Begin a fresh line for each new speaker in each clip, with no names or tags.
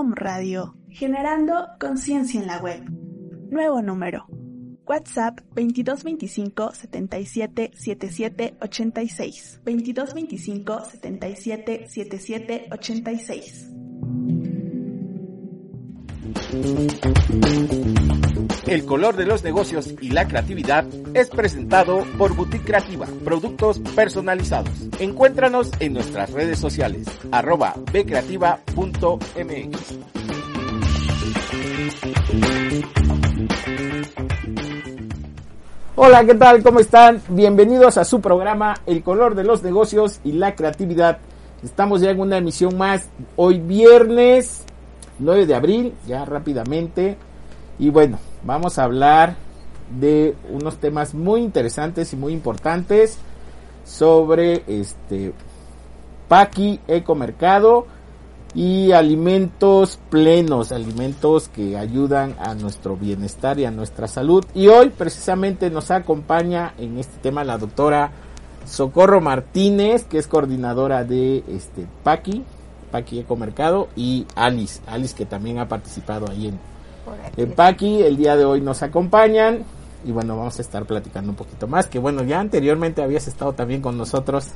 Om Radio, generando conciencia en la web. Nuevo número. WhatsApp 2225 77 77 86. 2225 77 77 86.
El color de los negocios y la creatividad es presentado por Boutique Creativa, productos personalizados. Encuéntranos en nuestras redes sociales, arroba bcreativa.mx. Hola, ¿qué tal? ¿Cómo están? Bienvenidos a su programa El color de los negocios y la creatividad. Estamos ya en una emisión más hoy viernes 9 de abril, ya rápidamente. Y bueno, vamos a hablar de unos temas muy interesantes y muy importantes sobre este Paqui Ecomercado y alimentos plenos, alimentos que ayudan a nuestro bienestar y a nuestra salud. Y hoy precisamente nos acompaña en este tema la doctora Socorro Martínez, que es coordinadora de este Paqui, Paqui Ecomercado, y Alice, Alice que también ha participado ahí en, en Paqui. El día de hoy nos acompañan y bueno, vamos a estar platicando un poquito más, que bueno, ya anteriormente habías estado también con nosotros.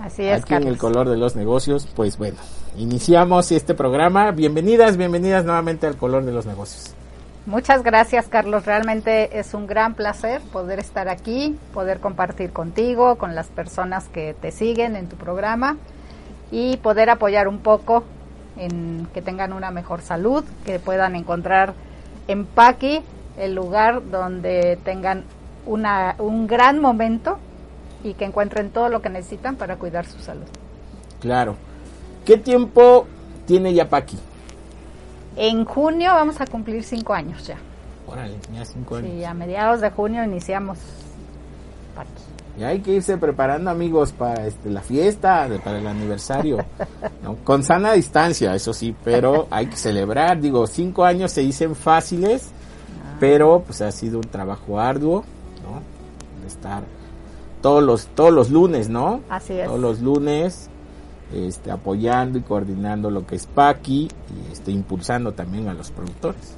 Así es,
aquí en el color de los negocios, pues bueno, iniciamos este programa. Bienvenidas, bienvenidas nuevamente al color de los negocios.
Muchas gracias, Carlos. Realmente es un gran placer poder estar aquí, poder compartir contigo, con las personas que te siguen en tu programa y poder apoyar un poco en que tengan una mejor salud, que puedan encontrar en Paqui el lugar donde tengan una, un gran momento y que encuentren todo lo que necesitan para cuidar su salud.
Claro. ¿Qué tiempo tiene ya Paqui?
En junio vamos a cumplir cinco años ya.
Órale, ya cinco años.
Sí, a mediados de junio iniciamos Paqui.
Y hay que irse preparando, amigos, para este, la fiesta, para el aniversario. ¿no? Con sana distancia, eso sí, pero hay que celebrar. Digo, cinco años se dicen fáciles, pero pues ha sido un trabajo arduo, ¿no? De estar todos los, todos los lunes, ¿no?
Así es.
Todos los lunes, este, apoyando y coordinando lo que es Paqui y este, impulsando también a los productores.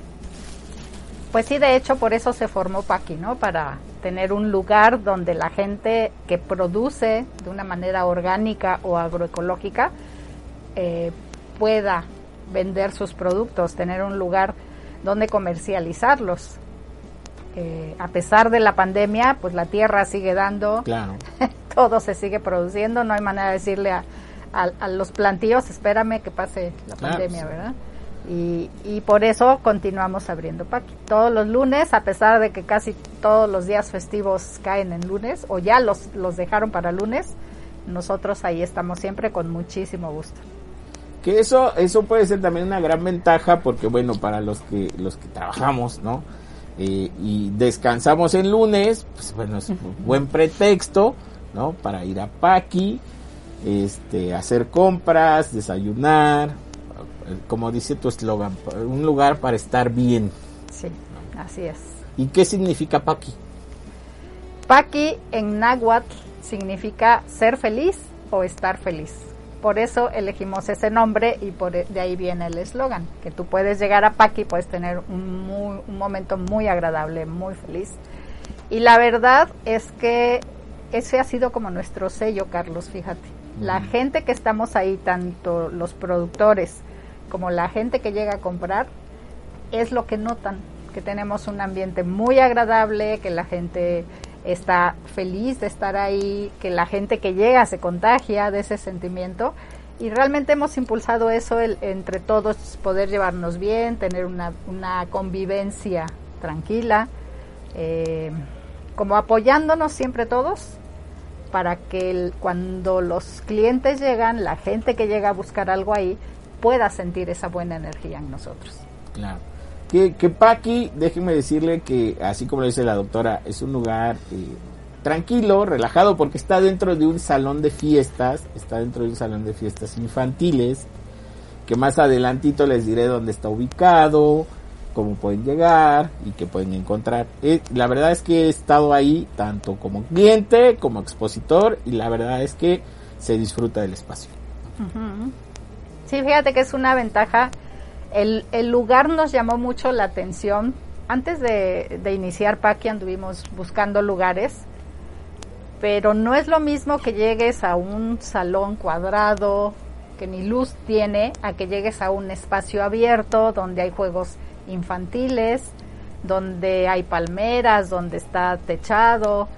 Pues sí, de hecho, por eso se formó Paqui, ¿no? Para tener un lugar donde la gente que produce de una manera orgánica o agroecológica eh, pueda vender sus productos, tener un lugar donde comercializarlos. Eh, a pesar de la pandemia, pues la tierra sigue dando,
Claro.
todo se sigue produciendo, no hay manera de decirle a, a- a los plantíos, espérame que pase la
Claro,
pandemia,
sí.
Y, y por eso continuamos abriendo Paqui. Todos los lunes, a pesar de que casi todos los días festivos caen en lunes, o ya los, los dejaron para lunes, nosotros ahí estamos siempre con muchísimo gusto.
Que eso, eso puede ser también una gran ventaja porque bueno, para los que, los que trabajamos, ¿no? Eh, y descansamos el lunes, pues bueno, es un buen pretexto, ¿no? Para ir a Paqui, este, hacer compras, desayunar, como dice tu eslogan, un lugar para estar bien.
Sí, así es.
¿Y qué significa Paqui?
Paqui en náhuatl significa ser feliz o estar feliz. Por eso elegimos ese nombre y por e- de ahí viene el eslogan, que tú puedes llegar a Paqui, puedes tener un, muy- un momento muy agradable, muy feliz. Y la verdad es que ese ha sido como nuestro sello, Carlos, fíjate. La gente que estamos ahí, tanto los productores como la gente que llega a comprar, es lo que notan, que tenemos un ambiente muy agradable, que la gente está feliz de estar ahí, que la gente que llega se contagia de ese sentimiento. Y realmente hemos impulsado eso entre todos, poder llevarnos bien, tener una, una convivencia tranquila, eh, como apoyándonos siempre todos para que cuando los clientes llegan, la gente que llega a buscar algo ahí, pueda sentir esa buena energía en nosotros.
Claro. Que, que Paqui, déjeme decirle que, así como lo dice la doctora, es un lugar eh, tranquilo, relajado, porque está dentro de un salón de fiestas, está dentro de un salón de fiestas infantiles, que más adelantito les diré dónde está ubicado, cómo pueden llegar y qué pueden encontrar. Eh, la verdad es que he estado ahí tanto como cliente como expositor y la verdad es que se disfruta del espacio.
Sí, fíjate que es una ventaja. El, el lugar nos llamó mucho la atención. Antes de, de iniciar Paqui anduvimos buscando lugares pero no es lo mismo que llegues a un salón cuadrado que ni luz tiene a que llegues a un espacio abierto donde hay juegos infantiles, donde hay palmeras, donde está techado.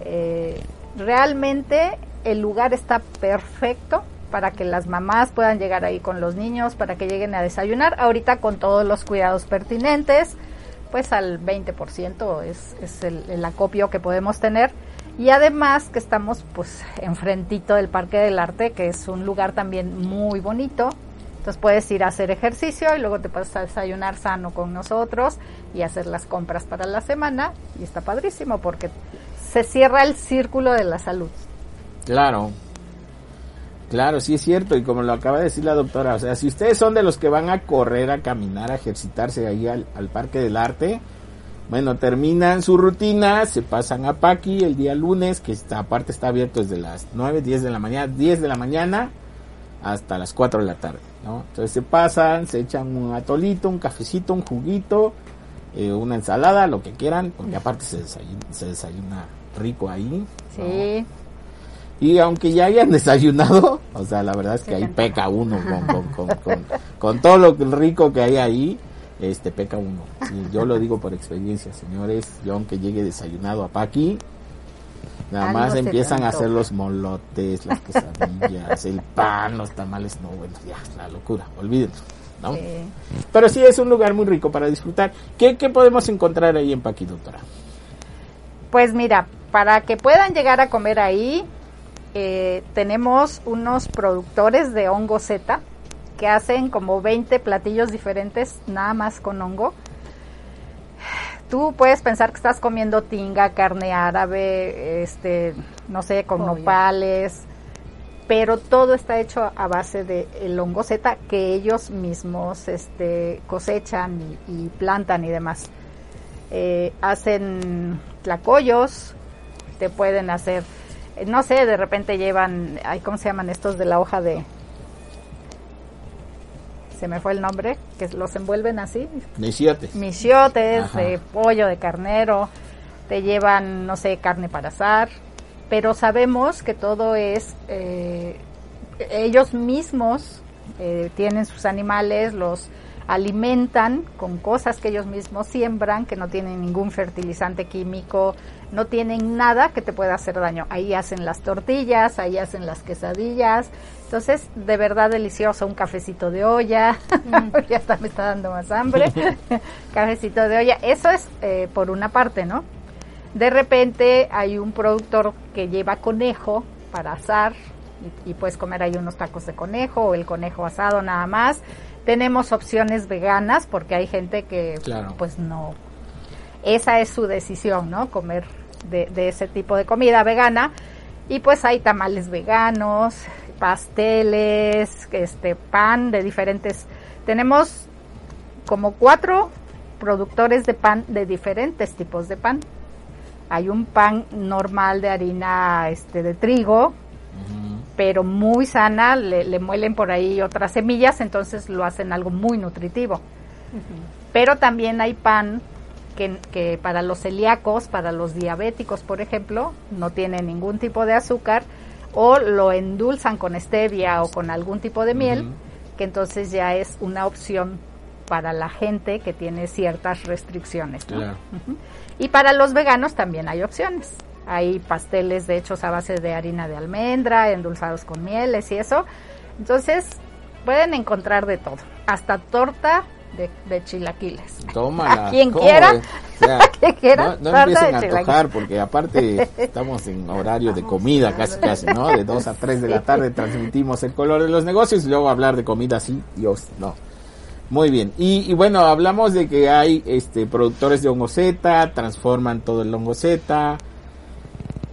Eh, realmente el lugar está perfecto para que las mamás puedan llegar ahí con los niños, para que lleguen a desayunar. Ahorita con todos los cuidados pertinentes, pues al 20% es, es el, el acopio que podemos tener y además que estamos pues enfrentito del Parque del Arte, que es un lugar también muy bonito. Entonces puedes ir a hacer ejercicio y luego te puedes desayunar sano con nosotros y hacer las compras para la semana. Y está padrísimo porque se cierra el círculo de la salud.
Claro, Claro, sí es cierto, y como lo acaba de decir la doctora, o sea, si ustedes son de los que van a correr, a caminar, a ejercitarse ahí al, al Parque del Arte, bueno, terminan su rutina, se pasan a Paqui el día lunes, que está, aparte está abierto desde las 9, 10 de la mañana, 10 de la mañana hasta las 4 de la tarde, ¿no? Entonces se pasan, se echan un atolito, un cafecito, un juguito, eh, una ensalada, lo que quieran, porque aparte se desayuna, se desayuna rico ahí.
Sí.
Y aunque ya hayan desayunado, o sea, la verdad es que ahí peca uno con, con, con, con, todo lo rico que hay ahí este peca uno. yo lo digo por experiencia, señores. Yo aunque llegue desayunado a Paqui, nada más empiezan a hacer los molotes, las quesadillas, el pan, los tamales, no, bueno, ya, la locura, olvídenlo. ¿no? Pero sí es un lugar muy rico para disfrutar. ¿Qué, ¿Qué podemos encontrar ahí en Paqui, doctora?
Pues mira, para que puedan llegar a comer ahí, eh, tenemos unos productores de hongo Z que hacen como 20 platillos diferentes nada más con hongo. Tú puedes pensar que estás comiendo tinga, carne árabe, este, no sé, con nopales, pero todo está hecho a base de el hongo Z que ellos mismos este, cosechan y, plantan y demás. Eh, hacen tlacoyos, te pueden hacer, no sé, de repente llevan, ¿cómo se llaman estos de la hoja de, se me fue el nombre, que los envuelven así.
Misiotes.
Misiotes, de pollo, de carnero, te llevan, no sé, carne para asar, pero sabemos que todo es, eh, ellos mismos eh, tienen sus animales, los alimentan con cosas que ellos mismos siembran, que no tienen ningún fertilizante químico, no tienen nada que te pueda hacer daño. Ahí hacen las tortillas, ahí hacen las quesadillas. Entonces, de verdad delicioso, un cafecito de olla. Mm. ya está, me está dando más hambre. cafecito de olla. Eso es eh, por una parte, ¿no? De repente hay un productor que lleva conejo para asar y, y puedes comer ahí unos tacos de conejo o el conejo asado nada más. Tenemos opciones veganas porque hay gente que pues no esa es su decisión, ¿no? Comer de, ese tipo de comida vegana. Y pues hay tamales veganos, pasteles, este pan de diferentes. Tenemos como cuatro productores de pan de diferentes tipos de pan. Hay un pan normal de harina este de trigo, pero muy sana, le, muelen por ahí otras semillas, entonces lo hacen algo muy nutritivo. Pero también hay pan que, que para los celíacos, para los diabéticos, por ejemplo, no tiene ningún tipo de azúcar o lo endulzan con stevia o con algún tipo de miel, que entonces ya es una opción para la gente que tiene ciertas restricciones. ¿no?
Claro.
Ujú. Y para los veganos también hay opciones. Hay pasteles de hechos a base de harina de almendra, endulzados con mieles y eso. Entonces, pueden encontrar de todo, hasta torta de, de chilaquiles.
Tómala.
A quien
¿cómo
quiera?
O sea,
quien quiera,
No, no empiecen a antojar porque aparte estamos en horario de comida casi casi, ¿no? De 2 a 3 de la tarde transmitimos el color de los negocios y luego hablar de comida así, Dios, no. Muy bien. Y, y bueno, hablamos de que hay este productores de hongo Z, transforman todo el hongo Z.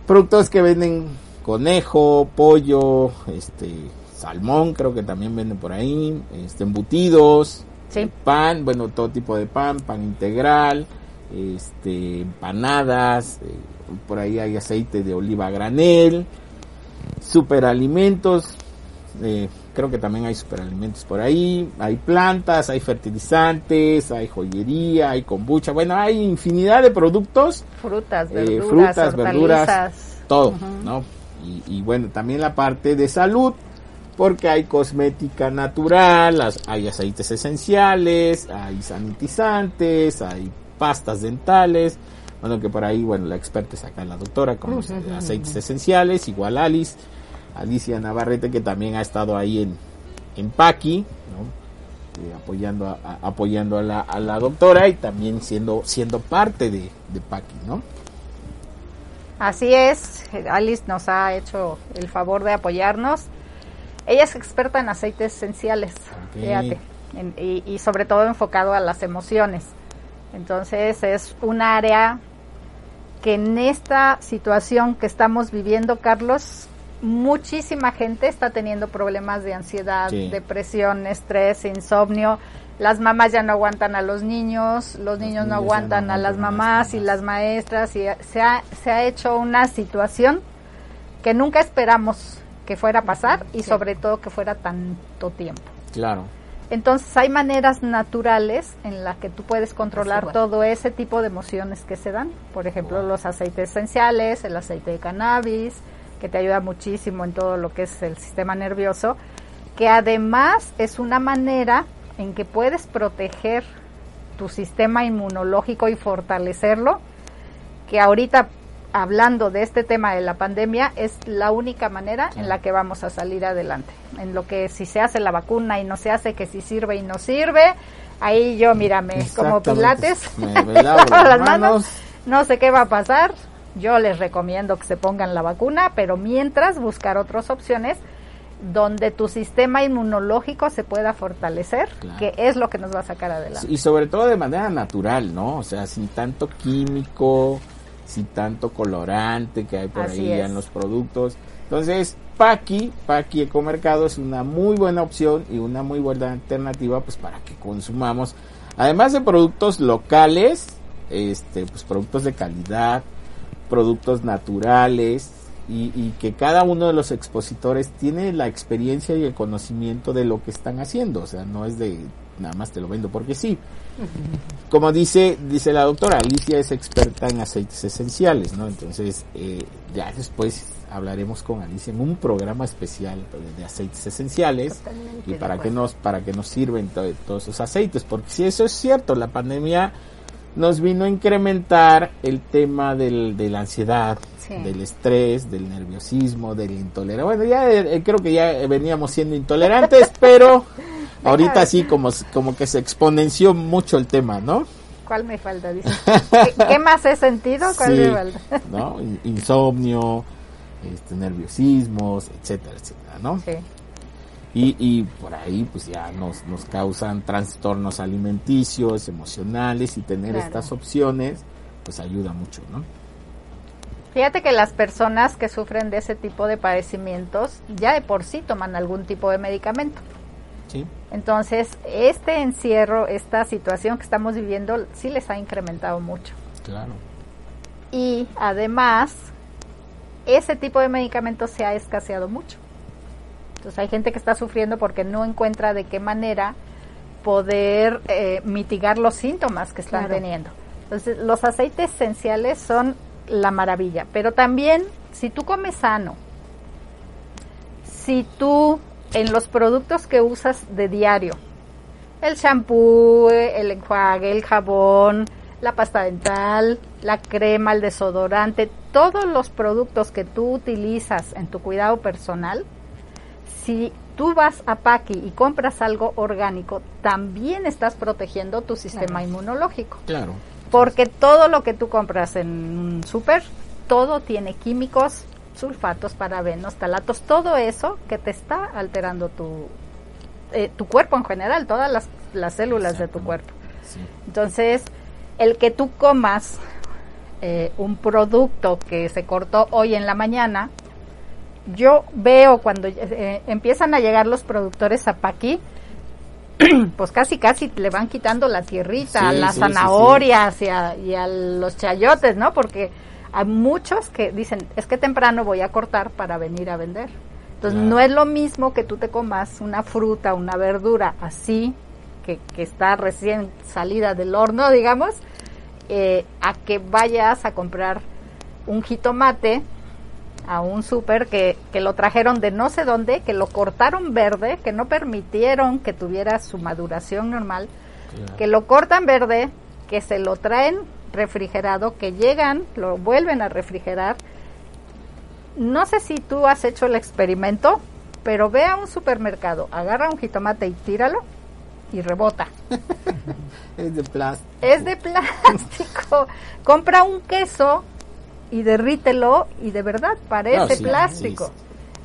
Productos que venden conejo, pollo, este salmón, creo que también venden por ahí, este embutidos,
Sí.
pan, bueno, todo tipo de pan, pan integral, este empanadas, eh, por ahí hay aceite de oliva granel, superalimentos, eh, creo que también hay superalimentos por ahí, hay plantas, hay fertilizantes, hay joyería, hay kombucha, bueno, hay infinidad de productos,
Frutas,
eh,
verduras,
frutas, verduras, todo. ¿no? Y, y bueno, también la parte de salud, porque hay cosmética natural, hay aceites esenciales, hay sanitizantes, hay pastas dentales, bueno, que por ahí, bueno, la experta es acá la doctora con los aceites esenciales, igual Alice, Alicia Navarrete, que también ha estado ahí en, en Paqui, ¿no? Eh, apoyando a, a- apoyando a la, a la doctora y también siendo siendo parte de, de Paqui, ¿no?
Así es, Alice nos ha hecho el favor de apoyarnos. Ella es experta en aceites esenciales, fíjate, en- y, y sobre todo enfocado a las emociones. Entonces es un área que en esta situación que estamos viviendo, Carlos, muchísima gente está teniendo problemas de ansiedad,
Sí.
depresión, estrés, insomnio. Las mamás ya no aguantan a los niños, los, niños, no aguantan a las mamás y las maestras y se ha, se ha hecho una situación que nunca esperamos que fuera a pasar y sobre todo que fuera tanto tiempo.
Claro.
Entonces hay maneras naturales en las que tú puedes controlar todo ese tipo de emociones que se dan. Por ejemplo, los aceites esenciales, el aceite de cannabis, que te ayuda muchísimo en todo lo que es el sistema nervioso, que además es una manera en que puedes proteger tu sistema inmunológico y fortalecerlo, que ahorita hablando de este tema de la pandemia es la única manera en la que vamos a salir adelante. En lo que si se hace la vacuna y no se hace, que si sirve y no sirve, ahí yo mírame como pilates,
Me- las
las manos,
manos.
no sé qué va a pasar. Yo les recomiendo que se pongan la vacuna, pero mientras buscar otras opciones donde tu sistema inmunológico se pueda fortalecer,
Claro.
que es lo que nos va a sacar adelante.
Y sobre todo de manera natural, ¿no? O sea, sin tanto químico, sin tanto colorante que hay por
Así
ahí
es.
en los productos. Entonces, Paqui, Paqui Ecomercado es una muy buena opción y una muy buena alternativa pues para que consumamos, además de productos locales, este, pues productos de calidad, productos naturales y, y que cada uno de los expositores tiene la experiencia y el conocimiento de lo que están haciendo, o sea, no es de nada más te lo vendo porque sí. Como dice dice la doctora, Alicia es experta en aceites esenciales, ¿no? Entonces, eh, ya después hablaremos con Alicia en un programa especial de, aceites esenciales
Totalmente
y para qué nos para qué nos sirven to- todos esos aceites, porque si eso es cierto, la pandemia nos vino a incrementar el tema del, de la ansiedad,
Sí.
del estrés, del nerviosismo, del intolerancia. Bueno, ya eh, creo que ya veníamos siendo intolerantes, pero ahorita sí como, como que se exponenció mucho el tema, ¿no?
¿Cuál me falta? Dice. ¿Qué, qué más he sentido? ¿Cuál
Sí,
me falta?
Insomnio, este, nerviosismos, etcétera, etcétera, ¿no?
Sí.
Y, y por ahí pues ya nos, nos causan trastornos alimenticios, emocionales y tener
Claro.
estas opciones pues ayuda mucho, ¿no?
Fíjate que las personas que sufren de ese tipo de padecimientos ya de por sí toman algún tipo de medicamento.
Sí,
Entonces, este encierro, esta situación que estamos viviendo, sí les ha incrementado mucho.
claro.
Y además, ese tipo de medicamentos se ha escaseado mucho. Entonces, hay gente que está sufriendo porque no encuentra de qué manera poder eh, mitigar los síntomas que están
Claro.
teniendo. Entonces, los aceites esenciales son la maravilla, pero también si tú comes sano, si tú en los productos que usas de diario, el shampoo, el enjuague, el jabón, la pasta dental, la crema, el desodorante, todos los productos que tú utilizas en tu cuidado personal, si tú vas a Paqui y compras algo orgánico, también estás protegiendo tu sistema inmunológico.
Claro.
Porque todo lo que tú compras en un súper, todo tiene químicos, sulfatos, parabenos, talatos, todo eso que te está alterando tu, eh, tu cuerpo en general, todas las, las células de tu cuerpo. Entonces, el que tú comas eh, un producto que se cortó hoy en la mañana, yo veo cuando eh, empiezan a llegar los productores a Paqui, pues casi casi le van quitando la tierrita, a las zanahorias Y, a, los chayotes, ¿no? Porque hay muchos que dicen, es que temprano voy a cortar para venir a vender. Entonces no es lo mismo que tú te comas una fruta, una verdura así, que, que está recién salida del horno, digamos, eh, a que vayas a comprar un jitomate a un súper que, que, lo trajeron de no sé dónde, que lo cortaron verde, que no permitieron que tuviera su maduración normal, que lo cortan verde, que se lo traen refrigerado, que llegan, lo vuelven a refrigerar. No sé si tú has hecho el experimento, pero ve a un supermercado, agarra un jitomate y tíralo y rebota.
es de plástico.
Es de plástico. Compra un queso y derrítelo y de verdad parece plástico.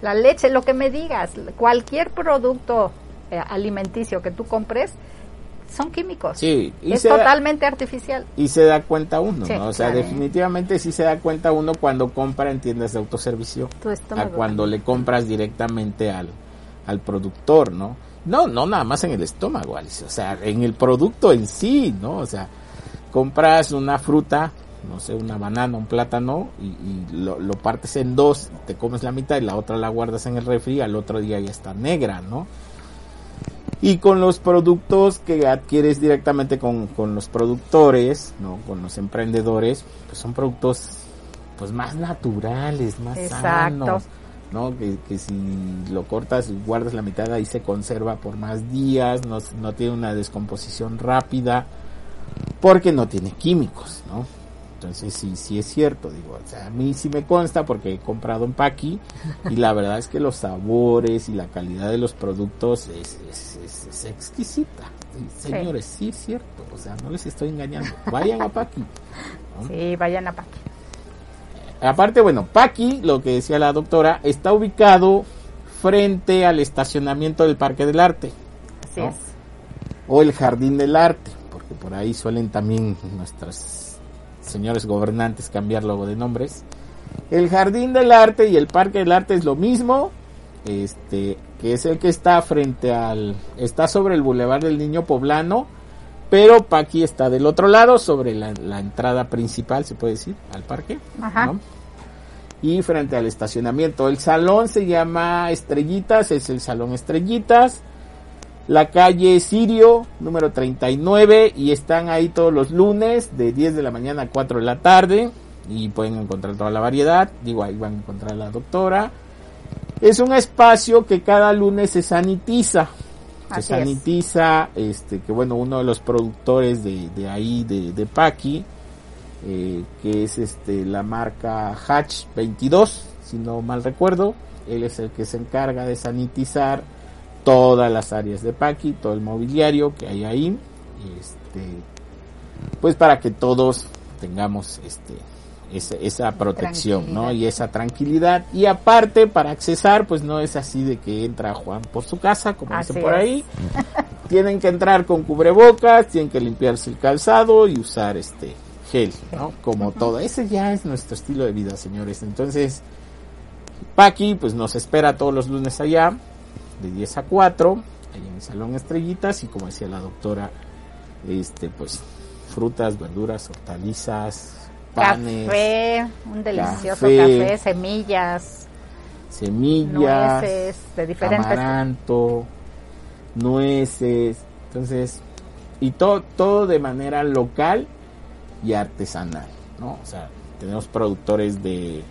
La leche, lo que me digas, cualquier producto eh, alimenticio que tú compres, son químicos.
Sí,
es totalmente artificial.
Y se da cuenta uno, ¿no? O sea, definitivamente sí se da cuenta uno cuando compra en tiendas de autoservicio. a cuando le compras directamente al, al productor, ¿no? No, no nada más en el estómago, Alice. O sea, en el producto en sí, ¿no? O sea, compras una fruta, no sé, una banana, un plátano, y, lo, lo, partes en dos, te comes la mitad y la otra la guardas en el refri, al otro día ya está negra, ¿no? Y con los productos que adquieres directamente con, con los productores, ¿no? Con los emprendedores, pues son productos pues más naturales, más sanos, ¿no? Que, que, si lo cortas y guardas la mitad ahí se conserva por más días, no, no tiene una descomposición rápida, porque no tiene químicos, ¿no? Entonces sí, sí es cierto, digo, o sea, a mí sí me consta porque he comprado en Paqui y la verdad es que los sabores y la calidad de los productos es, es, exquisita. señores, sí. es cierto, o sea, no les estoy engañando. Vayan a Paqui.
Sí, vayan a Paqui.
Aparte, bueno, Paqui, lo que decía la doctora, está ubicado frente al estacionamiento del Parque del Arte.
Así es.
O el Jardín del Arte, porque por ahí suelen también nuestras señores gobernantes cambiar luego de nombres. El Jardín del Arte y el Parque del Arte es lo mismo, este, que es el que está frente al, está sobre el Boulevard del Niño Poblano, pero Paqui está del otro lado, sobre la, entrada principal, se puede decir, al parque. Y frente al estacionamiento. El salón se llama Estrellitas, es el Salón Estrellitas la calle Sirio, número 39, y están ahí todos los lunes de 10 de la mañana a 4 de la tarde, y pueden encontrar toda la variedad, digo, ahí van a encontrar a la doctora. Es un espacio que cada lunes se sanitiza, se sanitiza, este, que bueno, uno de los productores de, de ahí, de, de Paqui, eh, que es este, la marca Hatch 22, si no mal recuerdo, él es el que se encarga de sanitizar todas las áreas de Paqui, todo el mobiliario que hay ahí, este, pues para que todos tengamos este, esa, protección, ¿no? Y esa tranquilidad. Y aparte, para accesar, pues no es así de que entra Juan por su casa, como dice por ahí. tienen que entrar con cubrebocas, tienen que limpiarse el calzado y usar este gel, ¿no? Como todo. Ese ya es nuestro estilo de vida, señores. Entonces, Paqui, pues nos espera todos los lunes allá de 10 a 4, ahí en el Salón Estrellitas, y como decía la doctora, este pues frutas, verduras, hortalizas, panes,
café, un delicioso café, semillas,
semillas,
nueces de diferentes
amaranto, nueces, entonces y todo todo de manera local y artesanal, ¿no? O sea, tenemos productores de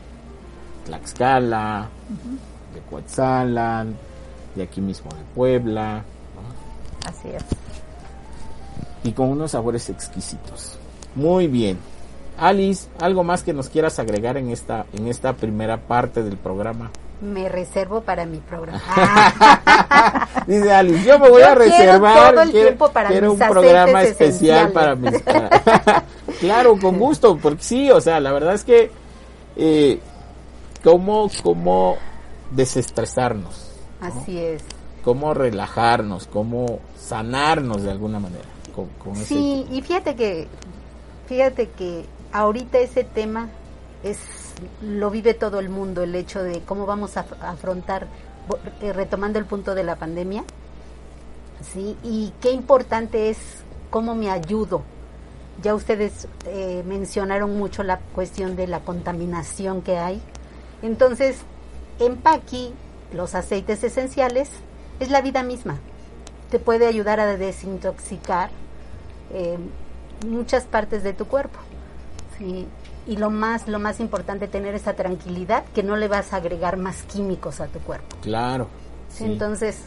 Tlaxcala, de Coetzalan, de aquí mismo de Puebla,
Así es.
y con unos sabores exquisitos. Muy bien. Alice, ¿algo más que nos quieras agregar en esta, en esta primera parte del programa?
Me reservo para mi programa.
Dice Alice, yo me voy
Yo
a reservar.
todo el tiempo para
quiero
mis
un programa especial para mis. para- claro, con gusto, porque sí, o sea, la verdad es que. Eh, ¿cómo, ¿Cómo desestresarnos?
Así es.
¿Cómo relajarnos? ¿Cómo sanarnos de alguna manera? Con, con ese
Sí, y fíjate que, fíjate que ahorita ese tema es lo vive todo el mundo, el hecho de cómo vamos a af- a afrontar, eh, retomando el punto de la pandemia, sí, y qué importante es cómo me ayudo. Ya ustedes eh, mencionaron mucho la cuestión de la contaminación que hay. Entonces, en Paqui, los aceites esenciales es la vida misma. Te puede ayudar a desintoxicar eh, muchas partes de tu cuerpo. ¿sí? Y lo más, lo más importante, tener esa tranquilidad que no le vas a agregar más químicos a tu cuerpo.
Claro.
Entonces,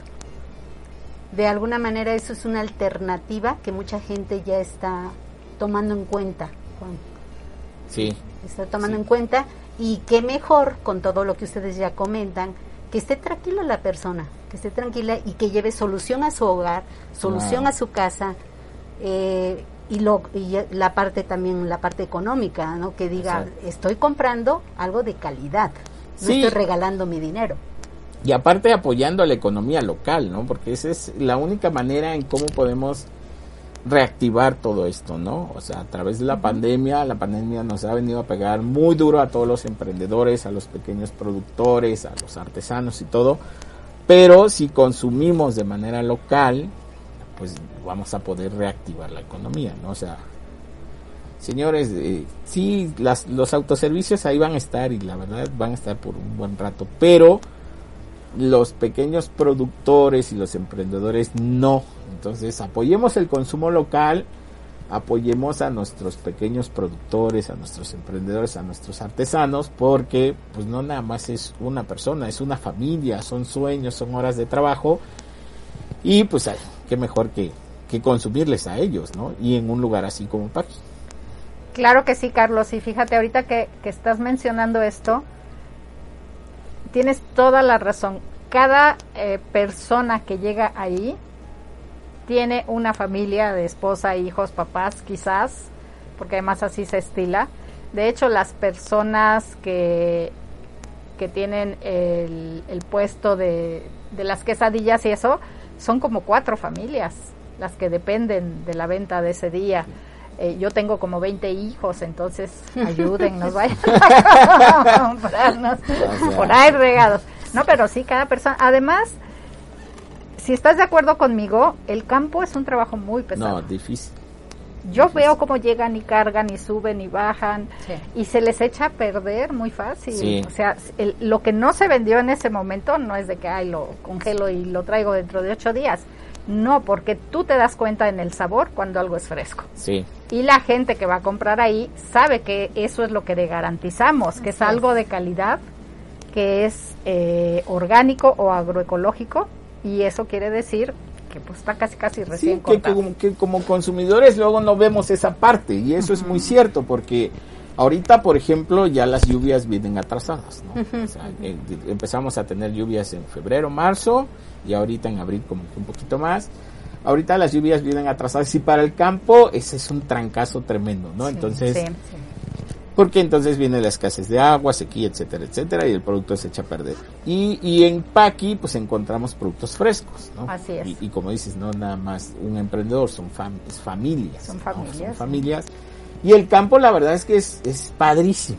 de alguna manera eso es una alternativa que mucha gente ya está tomando en cuenta, Juan.
Sí,
Está tomando
Sí.
en cuenta y qué mejor con todo lo que ustedes ya comentan, que esté tranquila la persona, que esté tranquila y que lleve solución a su hogar, solución a su casa eh, y, lo, y la parte también, la parte económica, ¿no? Que diga,
Exacto.
estoy comprando algo de calidad, no
Sí.
estoy regalando mi dinero.
Y aparte apoyando a la economía local, ¿no? Porque esa es la única manera en cómo podemos reactivar todo esto, ¿no? O sea, a través de la pandemia, la pandemia nos ha venido a pegar muy duro a todos los emprendedores, a los pequeños productores, a los artesanos y todo. Pero si consumimos de manera local, pues vamos a poder reactivar la economía, ¿no? O sea, señores, eh, sí, las, los autoservicios ahí van a estar y la verdad van a estar por un buen rato, pero los pequeños productores y los emprendedores no. Entonces apoyemos el consumo local, apoyemos a nuestros pequeños productores, a nuestros emprendedores, a nuestros artesanos, porque pues no nada más es una persona, es una familia, son sueños, son horas de trabajo y pues ay, qué mejor que, que consumirles a ellos, ¿no? Y en un lugar así como Paqui.
Claro que sí, Carlos. Y fíjate, ahorita que, que estás mencionando esto, tienes toda la razón. Cada eh, persona que llega ahí tiene una familia de esposa, hijos, papás, quizás, porque además así se estila. De hecho, las personas que, que tienen el, el puesto de, de las quesadillas y eso, son como cuatro familias las que dependen de la venta de ese día. Eh, yo tengo como 20 hijos, entonces ayúdennos, vayan a comprarnos
O sea.
por ahí regados. No, pero sí, cada persona. Además, si estás de acuerdo conmigo, el campo es un trabajo muy pesado.
No, difícil.
Yo veo cómo llegan y cargan y suben y bajan
Sí.
y se les echa a perder muy fácil.
Sí.
O sea, el- lo que no se vendió en ese momento no es de que ay, lo congelo y lo traigo dentro de ocho días. No, porque tú te das cuenta en el sabor cuando algo es fresco.
Sí,
Y la gente que va a comprar ahí sabe que eso es lo que le garantizamos, que es
Así es.
algo de calidad, que es eh, orgánico o agroecológico. Y eso quiere decir que pues está casi casi recién
Sí, que,
cortado.
como, que como consumidores luego no vemos esa parte y eso es muy cierto porque ahorita, por ejemplo, ya las lluvias vienen atrasadas, ¿no? O sea, eh, empezamos a tener lluvias en febrero, marzo y ahorita en abril como que un poquito más. Ahorita las lluvias vienen atrasadas y para el campo ese es un trancazo tremendo, ¿no?
Sí,
Entonces,
Sí.
porque entonces viene la escasez de agua, sequía, etcétera, etcétera, y el producto se echa a perder. Y, y en Paqui, pues encontramos productos frescos, ¿no?
Así es.
Y, y como dices, no nada más un emprendedor, son fam- es familias.
Son
¿no?
familias,
Son familias. Y el campo, la verdad es que es, es padrísimo.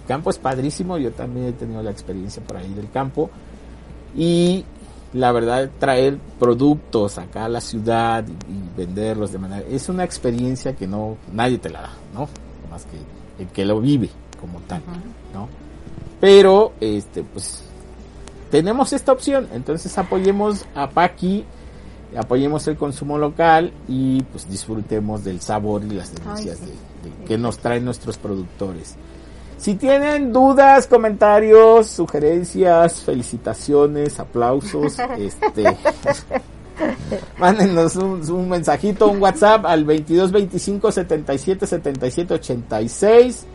El campo es padrísimo, yo también he tenido la experiencia por ahí del campo. Y la verdad, traer productos acá a la ciudad y, y venderlos de manera... Es una experiencia que no nadie te la da, ¿no? Más que el que lo vive como tal, ¿no? Pero, este, pues, tenemos esta opción, entonces apoyemos a Paqui apoyemos el consumo local y pues disfrutemos del sabor y las delicias
Ay, sí.
de- de- que nos traen nuestros productores. Si tienen dudas, comentarios, sugerencias, felicitaciones, aplausos, este, mándenos un, un mensajito, un WhatsApp al 22 25 77 77 86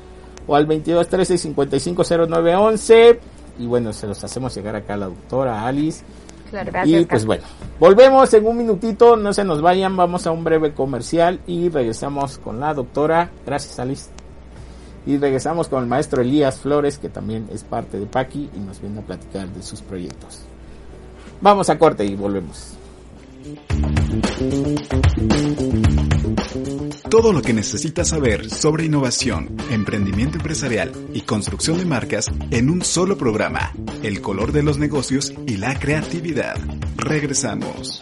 o al 22 13 55 09 11 y bueno, se los hacemos llegar acá a la doctora Alice
Claro,
y pues bueno, volvemos en un minutito, no se nos vayan, vamos a un breve comercial y regresamos con la doctora. Gracias, Alice. Y regresamos con el maestro Elías Flores, que también es parte de Paqui y nos viene a platicar de sus proyectos. Vamos a corte y volvemos.
Todo lo que necesitas saber sobre innovación, emprendimiento empresarial y construcción de marcas en un solo programa. El color de los negocios y la creatividad. Regresamos.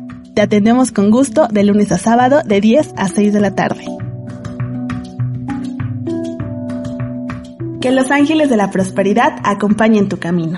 Te atendemos con gusto de lunes a sábado de 10 a 6 de la tarde. Que los ángeles de la prosperidad acompañen tu camino.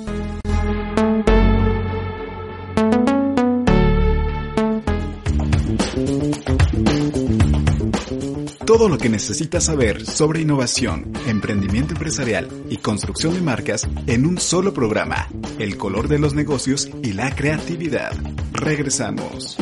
Todo lo que necesitas saber sobre innovación, emprendimiento empresarial y construcción de marcas en un solo programa. El color de los negocios y la creatividad. Regresamos.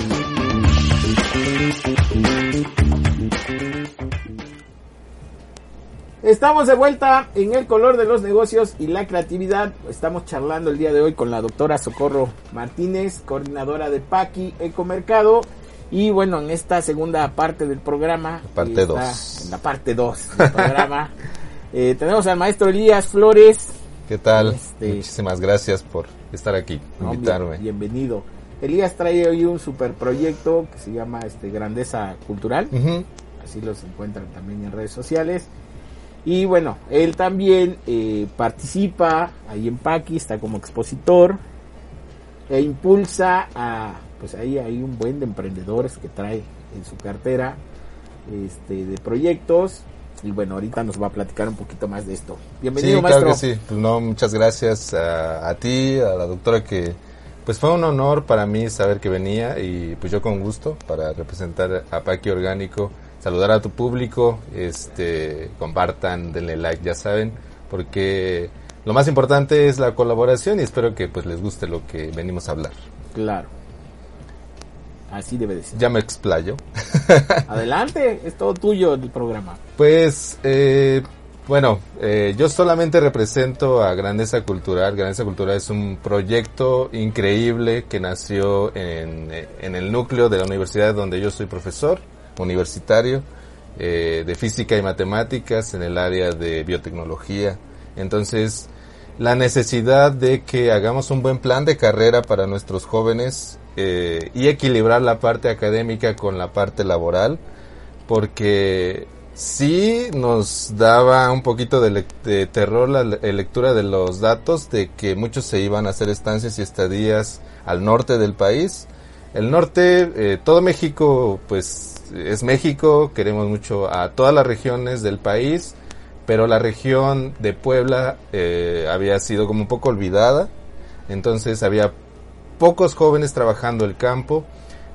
Estamos de vuelta en el color de los negocios y la creatividad. Estamos charlando el día de hoy con la doctora Socorro Martínez, coordinadora de Paqui Ecomercado. Y bueno, en esta segunda parte del programa,
Parte dos.
En la parte 2 del programa, eh, tenemos al maestro Elías Flores.
¿Qué tal?
Este-
Muchísimas gracias por estar aquí,
No,
invitarme.
bien- bienvenido. Elías trae hoy un super proyecto que se llama este Grandeza Cultural. Así los encuentran también en redes sociales. Y bueno, él también eh, participa ahí en Paqui, está como expositor e impulsa a, pues ahí hay un buen de emprendedores que trae en su cartera este, de proyectos. Y bueno, ahorita nos va a platicar un poquito más de esto. Bienvenido,
sí,
maestro.
claro que sí. Pues no, muchas gracias a, a ti, a la doctora que pues fue un honor para mí saber que venía y pues yo con gusto para representar a Paqui Orgánico, saludar a tu público, este compartan, denle like, ya saben, porque lo más importante es la colaboración y espero que pues les guste lo que venimos a hablar.
Claro. Así debe de ser.
Ya me explayo.
Adelante, es todo tuyo el programa.
Pues, eh, bueno, eh, yo solamente represento a Grandeza Cultural. Grandeza Cultural es un proyecto increíble que nació en, en el núcleo de la universidad donde yo soy profesor universitario eh, de física y matemáticas en el área de biotecnología. Entonces, la necesidad de que hagamos un buen plan de carrera para nuestros jóvenes eh, y equilibrar la parte académica con la parte laboral, porque sí nos daba un poquito de, de terror la le- lectura de los datos de que muchos se iban a hacer estancias y estadías al norte del país. El norte, eh, todo México, pues es México, queremos mucho a todas las regiones del país, pero la región de Puebla eh, había sido como un poco olvidada, entonces había pocos jóvenes trabajando el campo.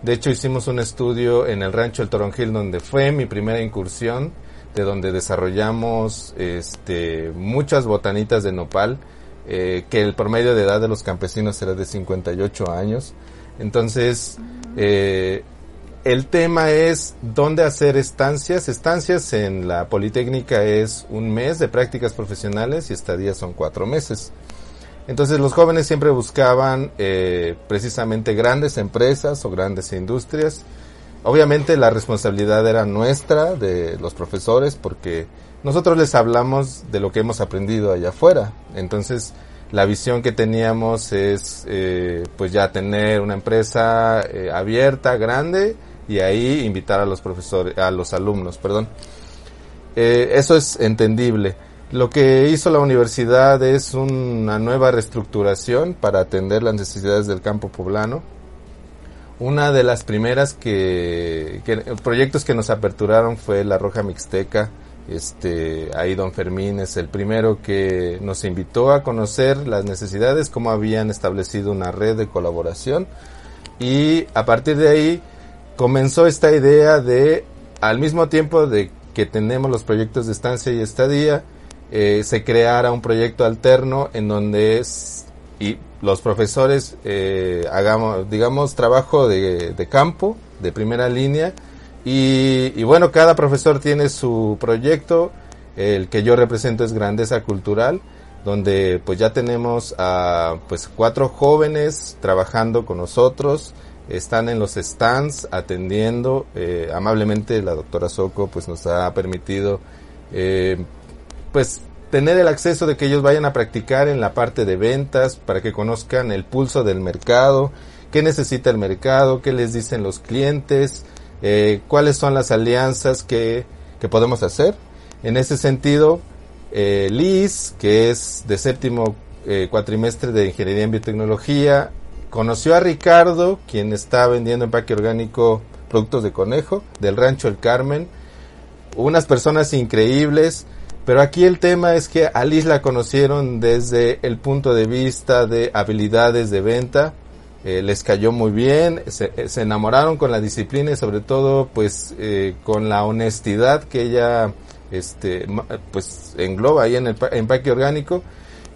De hecho, hicimos un estudio en el rancho El Toronjil, donde fue mi primera incursión, de donde desarrollamos este, muchas botanitas de nopal, eh, que el promedio de edad de los campesinos era de 58 años. Entonces, eh, el tema es dónde hacer estancias. Estancias en la Politécnica es un mes de prácticas profesionales y estadías son cuatro meses. Entonces los jóvenes siempre buscaban eh, precisamente grandes empresas o grandes industrias. Obviamente la responsabilidad era nuestra, de los profesores, porque nosotros les hablamos de lo que hemos aprendido allá afuera. Entonces la visión que teníamos es eh, pues ya tener una empresa eh, abierta, grande, y ahí invitar a los profesores, a los alumnos, perdón. Eh, eso es entendible. Lo que hizo la universidad es una nueva reestructuración para atender las necesidades del campo poblano. Una de las primeras que, que- proyectos que nos aperturaron fue la Roja Mixteca. Este, ahí don Fermín es el primero que nos invitó a conocer las necesidades, cómo habían establecido una red de colaboración y a partir de ahí comenzó esta idea de, al mismo tiempo de que tenemos los proyectos de estancia y estadía, eh, se creara un proyecto alterno en donde es, y los profesores eh, hagamos, digamos, trabajo de, de campo, de primera línea, y, y bueno, cada profesor tiene su proyecto, el que yo represento es Grandeza Cultural, donde pues ya tenemos a pues cuatro jóvenes trabajando con nosotros, están en los stands atendiendo, eh, amablemente la doctora Soco pues nos ha permitido eh, pues tener el acceso de que ellos vayan a practicar en la parte de ventas para que conozcan el pulso del mercado, qué necesita el mercado, qué les dicen los clientes, eh, cuáles son las alianzas que, que podemos hacer. En ese sentido, eh, Liz, que es de séptimo eh, cuatrimestre de Ingeniería en Biotecnología, conoció a Ricardo, quien está vendiendo empaque orgánico productos de conejo, del rancho El Carmen, unas personas increíbles, pero aquí el tema es que a Liz la conocieron desde el punto de vista de habilidades de venta, eh, les cayó muy bien, se, eh, se, enamoraron con la disciplina y sobre todo pues eh, con la honestidad que ella este pues engloba ahí en el empaque orgánico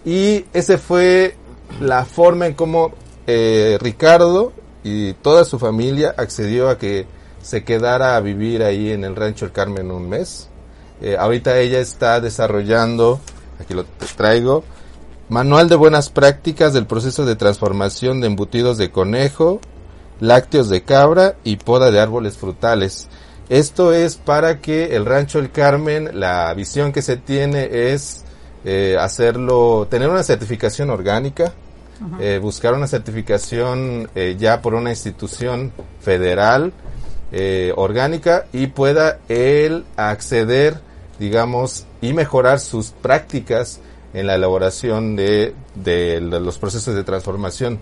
y ese fue la forma en cómo eh, Ricardo y toda su familia accedió a que se quedara a vivir ahí en el rancho El Carmen un mes. Eh, ahorita ella está desarrollando, aquí lo traigo, manual de buenas prácticas del proceso de transformación de embutidos de conejo, lácteos de cabra y poda de árboles frutales. Esto es para que el rancho El Carmen, la visión que se tiene es eh, hacerlo, tener una certificación orgánica, eh, buscar una certificación eh, ya por una institución federal eh, orgánica y pueda él acceder, digamos, y mejorar sus prácticas en la elaboración de, de los procesos de transformación.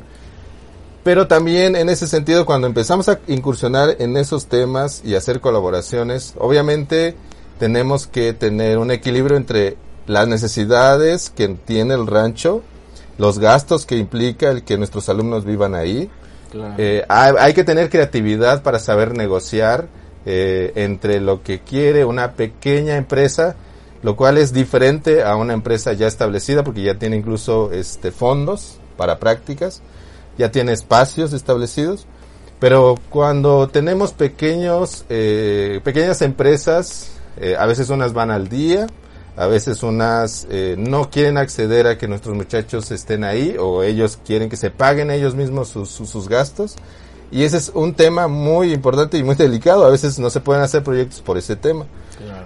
Pero también en ese sentido, cuando empezamos a incursionar en esos temas y hacer colaboraciones, obviamente tenemos que tener un equilibrio entre las necesidades que tiene el rancho, los gastos que implica el que nuestros alumnos vivan ahí. Eh, hay, que tener creatividad para saber negociar eh, entre lo que quiere una pequeña empresa, lo cual es diferente a una empresa ya establecida porque ya tiene incluso este fondos para prácticas, ya tiene espacios establecidos. Pero cuando tenemos pequeños, eh, pequeñas empresas, a veces unas van al día, a veces unas eh, no quieren acceder a que nuestros muchachos estén ahí o ellos quieren que se paguen ellos mismos sus, gastos. Y ese es un tema muy importante y muy delicado. A veces no se pueden hacer proyectos por ese tema.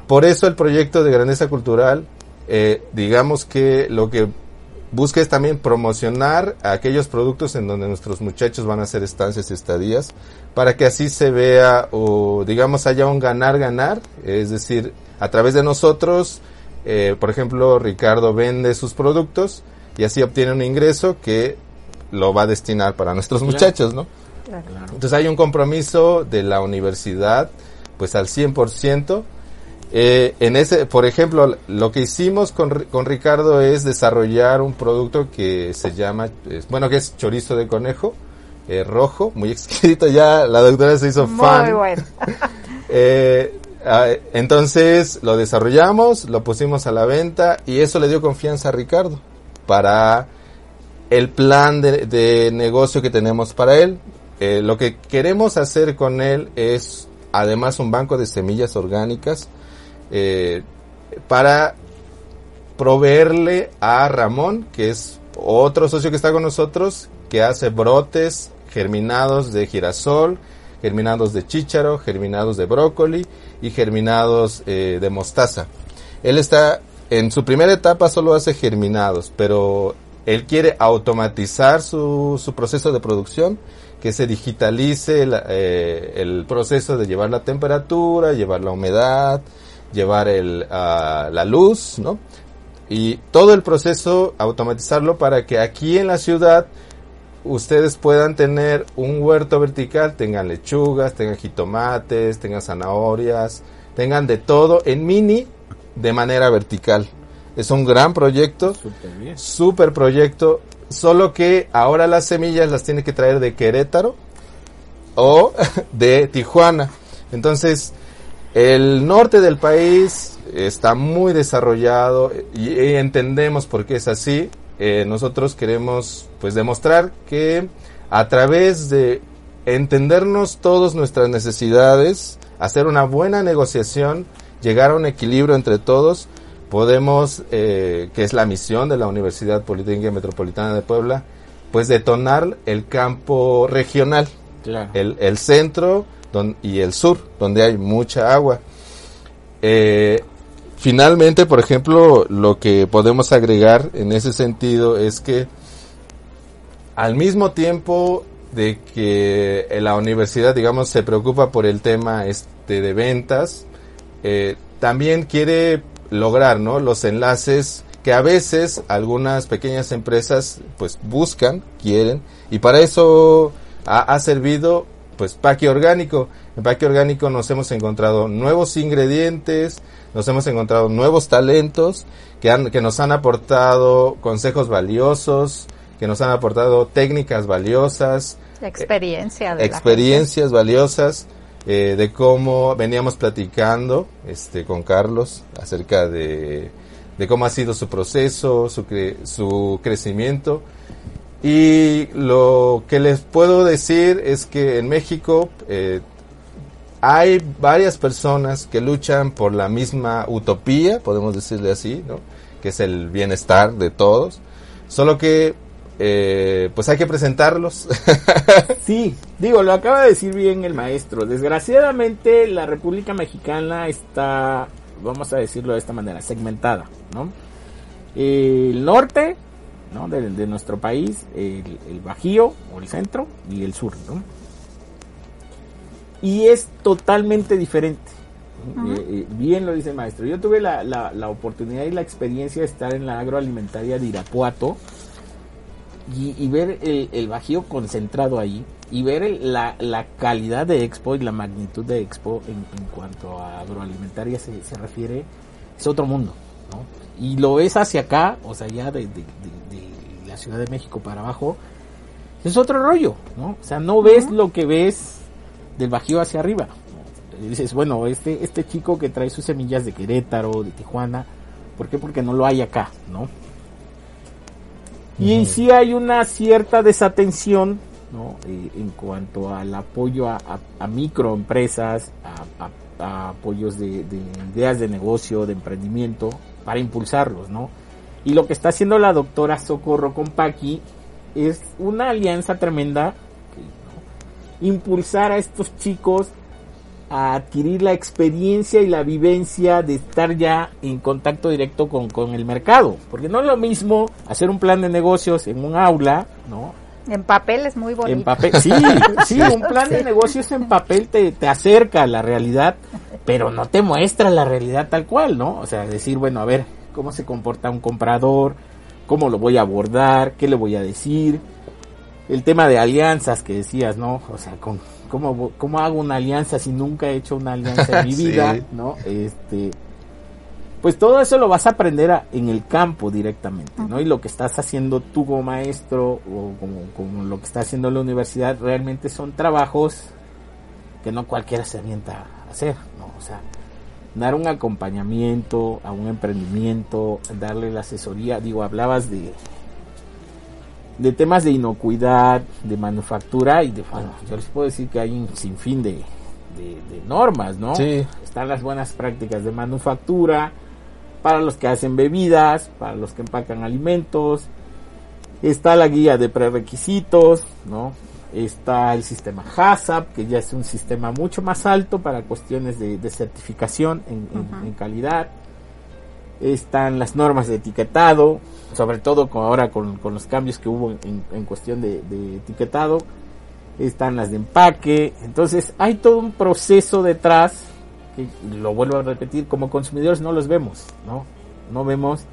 Por eso el proyecto de grandeza cultural, eh, digamos que lo que busca es también promocionar aquellos productos en donde nuestros muchachos van a hacer estancias y estadías, para que así se vea o digamos haya un ganar-ganar, es decir, a través de nosotros eh, por ejemplo, Ricardo vende sus productos y así obtiene un ingreso que lo va a destinar para nuestros muchachos, ¿no? Entonces hay un compromiso de la universidad, pues al 100%. Eh, en ese, por ejemplo, lo que hicimos con, con Ricardo es desarrollar un producto que se llama, bueno, que es chorizo de conejo, eh, rojo, muy exquisito. Ya la doctora se hizo fan. Muy bueno. eh, Ah, entonces lo desarrollamos, lo pusimos a la venta y eso le dio confianza a Ricardo para el plan de, negocio que tenemos para él. Eh, lo que queremos hacer con él es además un banco de semillas orgánicas eh, para proveerle a Ramón, que es otro socio que está con nosotros, que hace brotes germinados de girasol, germinados de chícharo, germinados de brócoli y germinados eh, de mostaza. Él está, en su primera etapa solo hace germinados, pero él quiere automatizar su, su proceso de producción, que se digitalice eh, el proceso de llevar la temperatura, llevar la humedad, llevar el, la luz, ¿no? Y todo el proceso automatizarlo para que aquí en la ciudad ustedes puedan tener un huerto vertical, tengan lechugas, tengan jitomates, tengan zanahorias, tengan de todo en mini de manera vertical. Es un gran proyecto, super proyecto, solo que ahora las semillas las tiene que traer de Querétaro o de Tijuana. Entonces, el norte del país está muy desarrollado y entendemos por qué es así. Eh, nosotros queremos pues demostrar que a través de entendernos todas nuestras necesidades, hacer una buena negociación, llegar a un equilibrio entre todos, podemos, eh, que es la misión de la Universidad Politécnica Metropolitana de Puebla, pues detonar el campo regional, el, centro y el sur, donde hay mucha agua. Eh, Finalmente, por ejemplo, lo que podemos agregar en ese sentido es que al mismo tiempo de que la universidad, digamos, se preocupa por el tema este de ventas, eh, también quiere lograr, ¿no? Los enlaces que a veces algunas pequeñas empresas, pues, buscan, quieren, y para eso ha, ha servido, pues, Paque Orgánico. En Paque Orgánico nos hemos encontrado nuevos ingredientes, nos hemos encontrado nuevos talentos que, han, que nos han aportado consejos valiosos, que nos han aportado técnicas valiosas.
Experiencia.
experiencias valiosas eh, de cómo veníamos platicando este, con Carlos acerca de, de cómo ha sido su proceso, su, su crecimiento. Y lo que les puedo decir es que en México eh, hay varias personas que luchan por la misma utopía, podemos decirle así, ¿no? que es el bienestar de todos, solo que eh, pues hay que presentarlos.
sí, digo, lo acaba de decir bien el maestro. Desgraciadamente la República Mexicana está, vamos a decirlo de esta manera, segmentada, ¿no? El norte ¿no? de, de nuestro país, el, el Bajío o el centro y el sur. ¿no? Y es totalmente diferente. Eh, eh, bien lo dice el maestro. Yo tuve la, la- la oportunidad y la experiencia de estar en la agroalimentaria de Irapuato y, y ver el, el bajío concentrado ahí y ver el- la, la calidad de Expo y la magnitud de Expo en, en cuanto a agroalimentaria se, se refiere, es otro mundo. ¿no? Y lo ves hacia acá, o sea, ya de, de- de- de la Ciudad de México para abajo, es otro rollo, ¿no? O sea, no ves lo que ves del Bajío hacia arriba. dices, bueno, este, este chico que trae sus semillas de Querétaro, de Tijuana, ¿por qué? Porque no lo hay acá, ¿no? Y sí hay una cierta desatención, ¿no? Eh, en cuanto al apoyo a, a- a microempresas, a, apoyos de, de ideas de negocio, de emprendimiento, para impulsarlos, ¿no? Y lo que está haciendo la doctora Socorro con Paqui es una alianza tremenda, impulsar a estos chicos a adquirir la experiencia y la vivencia de estar ya en contacto directo con, con el mercado. Porque no es lo mismo hacer un plan de negocios en un aula, ¿no?
En papel es muy bonito.
En papel, sí, sí, un plan de negocios en papel te, te acerca a la realidad, pero no te muestra la realidad tal cual, ¿no? O sea, decir, bueno, a ver, cómo se comporta un comprador, cómo lo voy a abordar, qué le voy a decir, el tema de alianzas que decías, ¿no? O sea, con, ¿cómo, cómo hago una alianza si nunca he hecho una alianza en mi
Sí.
vida, ¿no? Este, pues todo eso lo vas a aprender a- en el campo directamente, ¿no? Y lo que estás haciendo tú como maestro o como, como lo que está haciendo la universidad realmente son trabajos que no cualquiera se avienta a hacer, ¿no? O sea, dar un acompañamiento a un emprendimiento, darle la asesoría, digo, hablabas de de temas de inocuidad, de manufactura y de, bueno, yo les puedo decir que hay un sinfín de, de, de normas, ¿no?
Sí.
Están las buenas prácticas de manufactura, para los que hacen bebidas, para los que empacan alimentos, está la guía de prerequisitos, ¿no? Está el sistema HACCP, que ya es un sistema mucho más alto para cuestiones de, de certificación en, en- en calidad. Están las normas de etiquetado, sobre todo con, ahora con, con los cambios que hubo en, cuestión de, de etiquetado. Están las de empaque. Entonces hay todo un proceso detrás que lo vuelvo a repetir, como consumidores no los vemos, ¿no? No vemos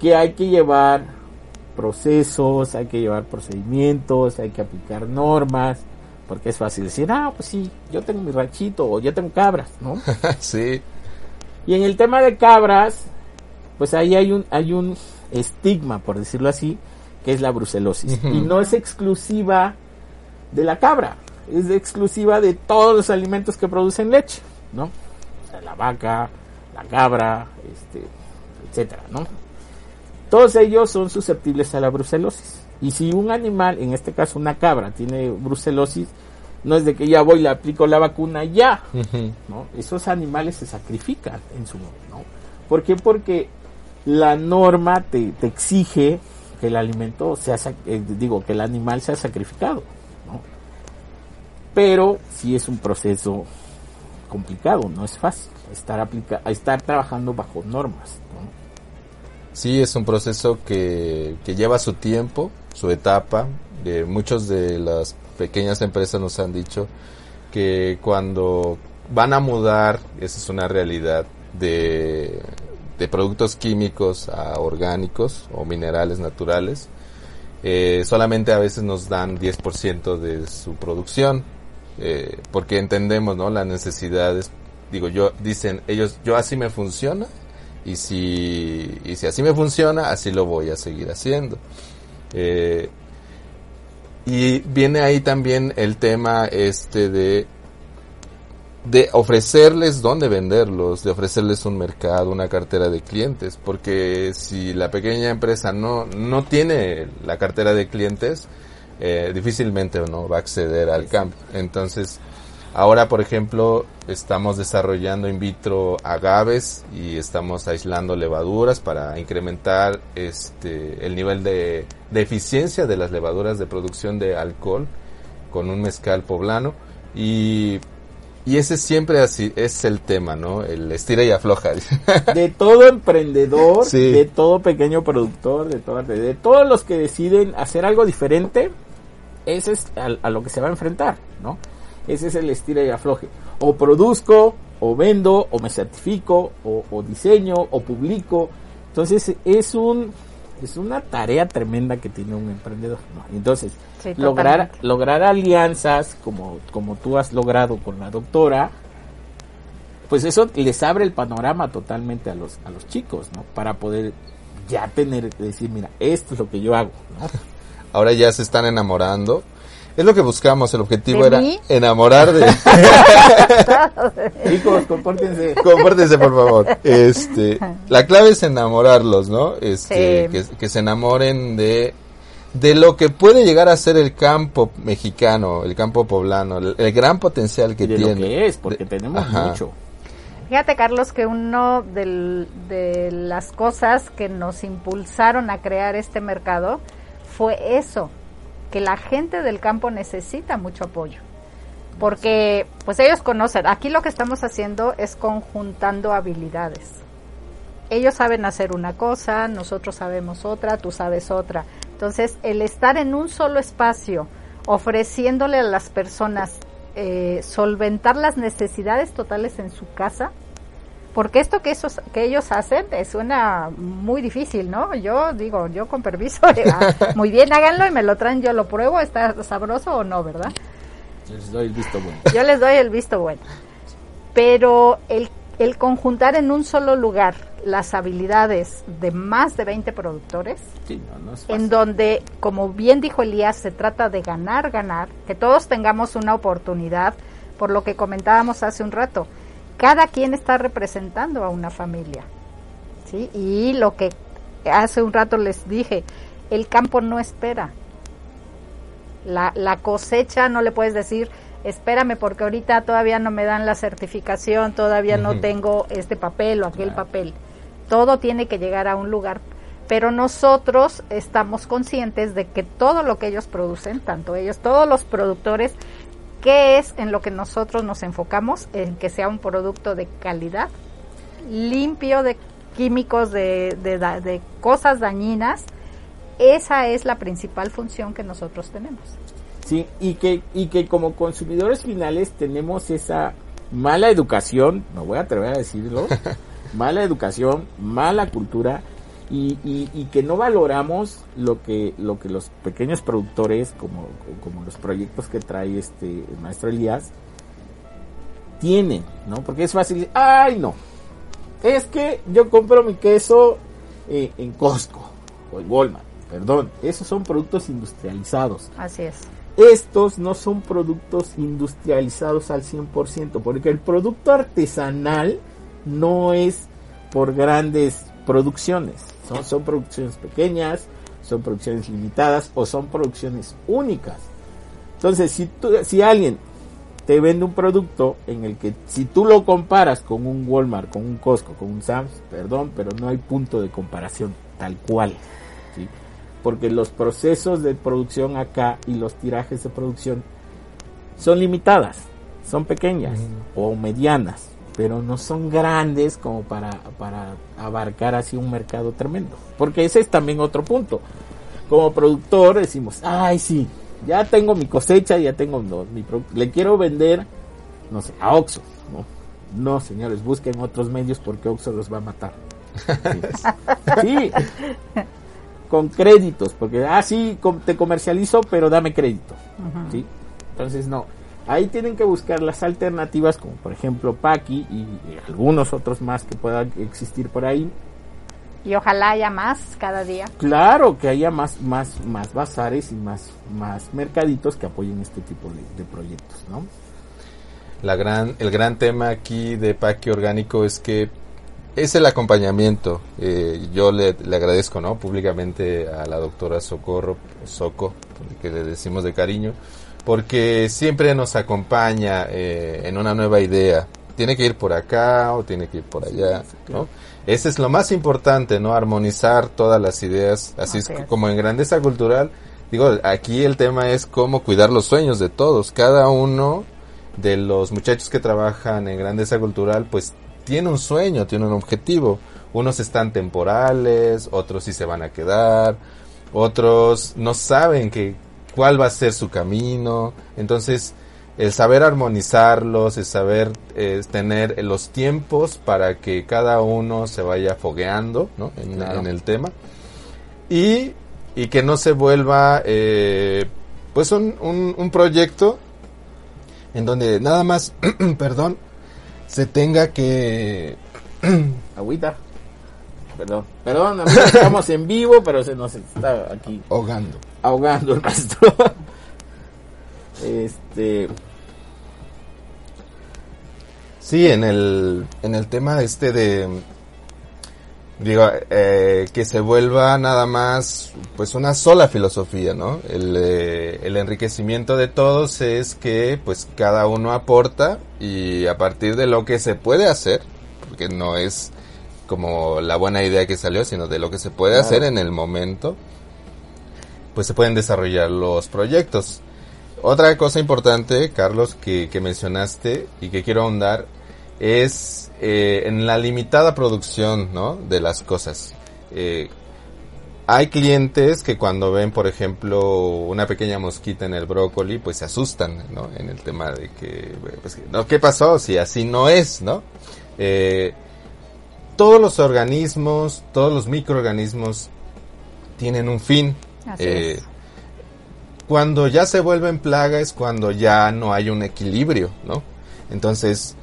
que hay que llevar procesos, hay que llevar procedimientos, hay que aplicar normas, porque es fácil decir, ah, pues sí, yo tengo mi ranchito o yo tengo cabras, ¿no?
sí.
Y en el tema de cabras, pues ahí hay un, hay un estigma, por decirlo así, que es la brucelosis. Y no es exclusiva de la cabra, es exclusiva de todos los alimentos que producen leche, ¿no? O sea, la vaca, la cabra, este, etcétera, ¿no? Todos ellos son susceptibles a la brucelosis. Y si un animal, en este caso una cabra, tiene brucelosis, no es de que ya voy y le aplico la vacuna ya. ¿no? Esos animales se sacrifican en su ¿no? ¿Por qué? Porque la norma te, te exige que el alimento sea, eh, digo, que el animal sea sacrificado, ¿no? Pero sí es un proceso complicado, no es fácil estar aplica estar trabajando bajo normas, ¿no?
Sí, es un proceso que, que lleva su tiempo, su etapa. Eh, muchos de las pequeñas empresas nos han dicho que cuando van a mudar, esa es una realidad, de, de productos químicos a orgánicos o minerales naturales, eh, solamente a veces nos dan 10% de su producción, eh, porque entendemos, ¿no? Las necesidades, digo, yo, dicen ellos, yo así me funciona, y si, y si así me funciona, así lo voy a seguir haciendo. Eh, y viene ahí también el tema este de de ofrecerles dónde venderlos, de ofrecerles un mercado, una cartera de clientes, porque si la pequeña empresa no no tiene la cartera de clientes, eh, difícilmente no va a acceder al campo. Entonces, ahora por ejemplo estamos desarrollando in vitro agaves y estamos aislando levaduras para incrementar este el nivel de, de eficiencia de las levaduras de producción de alcohol con un mezcal poblano y Y ese siempre así es el tema, ¿no? El estira y afloja.
de todo emprendedor,
Sí.
de todo pequeño productor, de, todo, de todos los que deciden hacer algo diferente, ese es a, a lo que se va a enfrentar, ¿no? Ese es el estira y afloje. O produzco, o vendo, o me certifico, o, o diseño, o publico. Entonces es un es una tarea tremenda que tiene un emprendedor. ¿no? Entonces,
Sí,
lograr, lograr alianzas como, como tú has logrado con la doctora, pues eso les abre el panorama totalmente a los, a los chicos, ¿no? Para poder ya tener, decir, mira, esto es lo que yo hago, ¿no?
Ahora ya se están enamorando. Es lo que buscamos, el objetivo
¿De
era
mí?
enamorar de...
Chicos, compórtense.
Compártese, por favor. Este, la clave es enamorarlos, ¿no? Este,
Sí.
que, que se enamoren de de lo que puede llegar a ser el campo mexicano, el campo poblano, el, el gran potencial que
Y de
tiene.
lo que es, porque
De-
tenemos
ajá.
mucho.
Fíjate, Carlos, que uno del- de las cosas que nos impulsaron a crear este mercado fue eso, que la gente del campo necesita mucho apoyo. Porque, pues ellos conocen, aquí lo que estamos haciendo es conjuntando habilidades. Ellos saben hacer una cosa, nosotros sabemos otra, tú sabes otra. Entonces, el estar en un solo espacio, ofreciéndole a las personas eh, solventar las necesidades totales en su casa, porque esto que, esos, que ellos hacen eh, suena muy difícil, ¿no? Yo digo, yo con permiso, muy bien, háganlo y me lo traen, yo lo pruebo, está sabroso o no, ¿verdad?
Les doy el visto bueno.
Yo les doy el visto bueno. Pero el, el conjuntar en un solo lugar las habilidades de más de 20 productores,
Sí, no, no es fácil.
en donde, como bien dijo Elías, se trata de ganar, ganar, que todos tengamos una oportunidad, por lo que comentábamos hace un rato. Cada quien está representando a una familia. ¿sí? Y lo que hace un rato les dije, el campo no espera. La, la cosecha no le puedes decir, espérame porque ahorita todavía no me dan la certificación, todavía no tengo este papel o aquel papel. Todo tiene que llegar a un lugar. Pero nosotros estamos conscientes de que todo lo que ellos producen, tanto ellos, todos los productores, ¿qué es en lo que nosotros nos enfocamos? En que sea un producto de calidad, limpio de químicos, de, de de cosas dañinas. Esa es la principal función que nosotros tenemos.
Sí, y que, y que como consumidores finales tenemos esa mala educación, no voy a atrever a decirlo, mala educación, mala cultura, y, y, y que no valoramos lo que, lo que los pequeños productores, como, como los proyectos que trae este el maestro Elías, tienen, ¿no? Porque es fácil, ay no, es que yo compro mi queso eh, en Costco o en Walmart, perdón, esos son productos industrializados.
Así es.
Estos no son productos industrializados al 100%, porque el producto artesanal no es por grandes producciones, son, son producciones pequeñas, son producciones limitadas o son producciones únicas. Entonces, si, tú, si alguien te vende un producto en el que si tú lo comparas con un Walmart, con un Costco, con un Sam's, perdón, pero no hay punto de comparación tal cual. ¿sí? Porque los procesos de producción acá y los tirajes de producción son limitadas, son pequeñas o medianas, pero no son grandes como para, para abarcar así un mercado tremendo. Porque ese es también otro punto. Como productor decimos, ay sí, ya tengo mi cosecha, ya tengo no, mi le quiero vender, no sé, a Oxxo. No, no señores, busquen otros medios porque Oxxo los va a matar. Sí. Sí. Con créditos, porque, ah, sí, te comercializo, pero dame crédito. ¿sí? Entonces, no. Ahí tienen que buscar las alternativas, como por ejemplo Paki y, y algunos otros más que puedan existir por ahí.
Y ojalá haya más cada día.
Claro que haya más, más, más bazares y más, más mercaditos que apoyen este tipo de, de proyectos, ¿no?
La gran, el gran tema aquí de Paqui Orgánico es que es el acompañamiento. Eh, yo le, le agradezco, ¿no? Públicamente a la doctora Socorro, Soco, que le decimos de cariño, porque siempre nos acompaña eh, en una nueva idea. Tiene que ir por acá o tiene que ir por allá, ¿no? Ese es lo más importante, ¿no? Armonizar todas las ideas, así, es. como en grandeza cultural. Digo, aquí el tema es cómo cuidar los sueños de todos. Cada uno de los muchachos que trabajan en Grandeza Cultural, pues tiene un sueño, tiene un objetivo. Unos están temporales, otros sí se van a quedar, otros no saben que, cuál va a ser su camino. Entonces, el saber armonizarlos, el saber eh, tener los tiempos para que cada uno se vaya fogueando ¿no? en, el tema. Y, y, que no se vuelva eh, pues un, un, un proyecto en donde nada más, perdón, se tenga que...
Agüita. Perdón, perdón, estamos en vivo, pero se nos está aquí
ahogando.
Ahogando el maestro. este
Sí, en el en el tema este de digo eh, que se vuelva nada más pues una sola filosofía no el, eh, el, enriquecimiento de todos es que pues cada uno aporta y a partir de lo que se puede hacer porque no es como la buena idea que salió sino de lo que se puede hacer en el momento pues se pueden desarrollar los proyectos otra cosa importante Carlos que, mencionaste y que quiero ahondar es eh, en la limitada producción ¿no? de las cosas. Eh, hay clientes que cuando ven, por ejemplo, una pequeña mosquita en el brócoli, pues se asustan, ¿no? En el tema de que, pues, ¿no? ¿qué pasó? Si así no es, ¿no? Eh, todos los organismos, todos los microorganismos tienen un fin. Cuando ya se vuelven plaga es cuando ya no hay un equilibrio, ¿no? Entonces,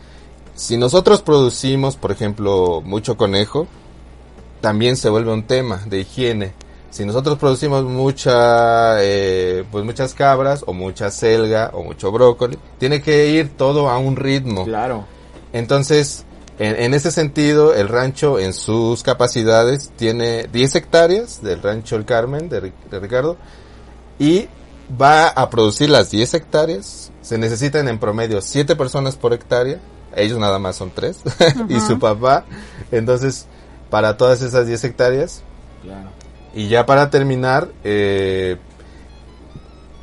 si nosotros producimos, por ejemplo, mucho conejo, también se vuelve un tema de higiene. Si nosotros producimos mucha, eh, pues muchas cabras o mucha selga o mucho brócoli, tiene que ir todo a un ritmo.
Claro.
Entonces, en, ese sentido, el rancho en sus capacidades tiene 10 hectáreas del rancho El Carmen de, de Ricardo y va a producir las 10 hectáreas. Se necesitan en promedio 7 personas por hectárea ellos nada más son tres, y su papá. Entonces, para todas esas 10 hectáreas. Y ya para terminar, eh,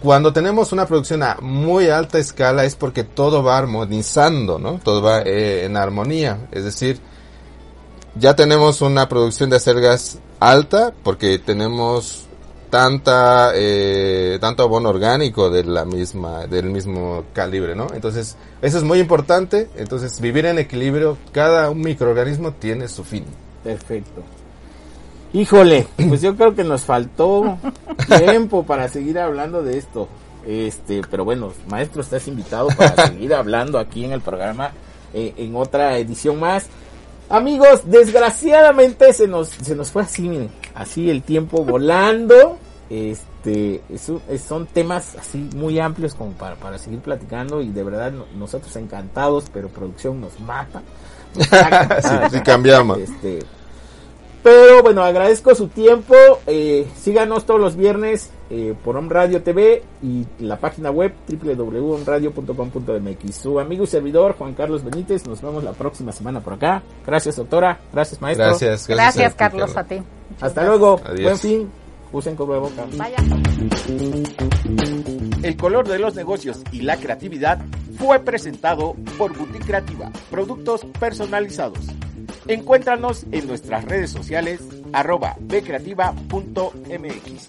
cuando tenemos una producción a muy alta escala es porque todo va armonizando, ¿no? Todo va eh, en armonía. Es decir, ya tenemos una producción de acelgas alta porque tenemos tanta eh, tanto abono orgánico de la misma del mismo calibre no entonces eso es muy importante entonces vivir en equilibrio cada un microorganismo tiene su fin
perfecto híjole pues yo creo que nos faltó tiempo para seguir hablando de esto este pero bueno maestro estás invitado para seguir hablando aquí en el programa eh, en otra edición más Amigos, desgraciadamente se nos, se nos fue así, miren, así el tiempo volando. Este, son temas así muy amplios como para, para seguir platicando y de verdad nosotros encantados, pero producción nos mata.
sí, cambiamos.
Este, pero bueno, agradezco su tiempo. Eh, síganos todos los viernes eh, por Om Radio TV y la página web www.omradio.com.mx. Su amigo y servidor Juan Carlos Benítez. Nos vemos la próxima semana por acá. Gracias, doctora. Gracias, maestro.
Gracias,
gracias, Carlos, a ti.
Hasta luego. Buen fin. Usen boca.
Vaya.
El color de los negocios y la creatividad fue presentado por Boutique Creativa, productos personalizados. Encuéntranos en nuestras redes sociales arroba bcreativa.mx.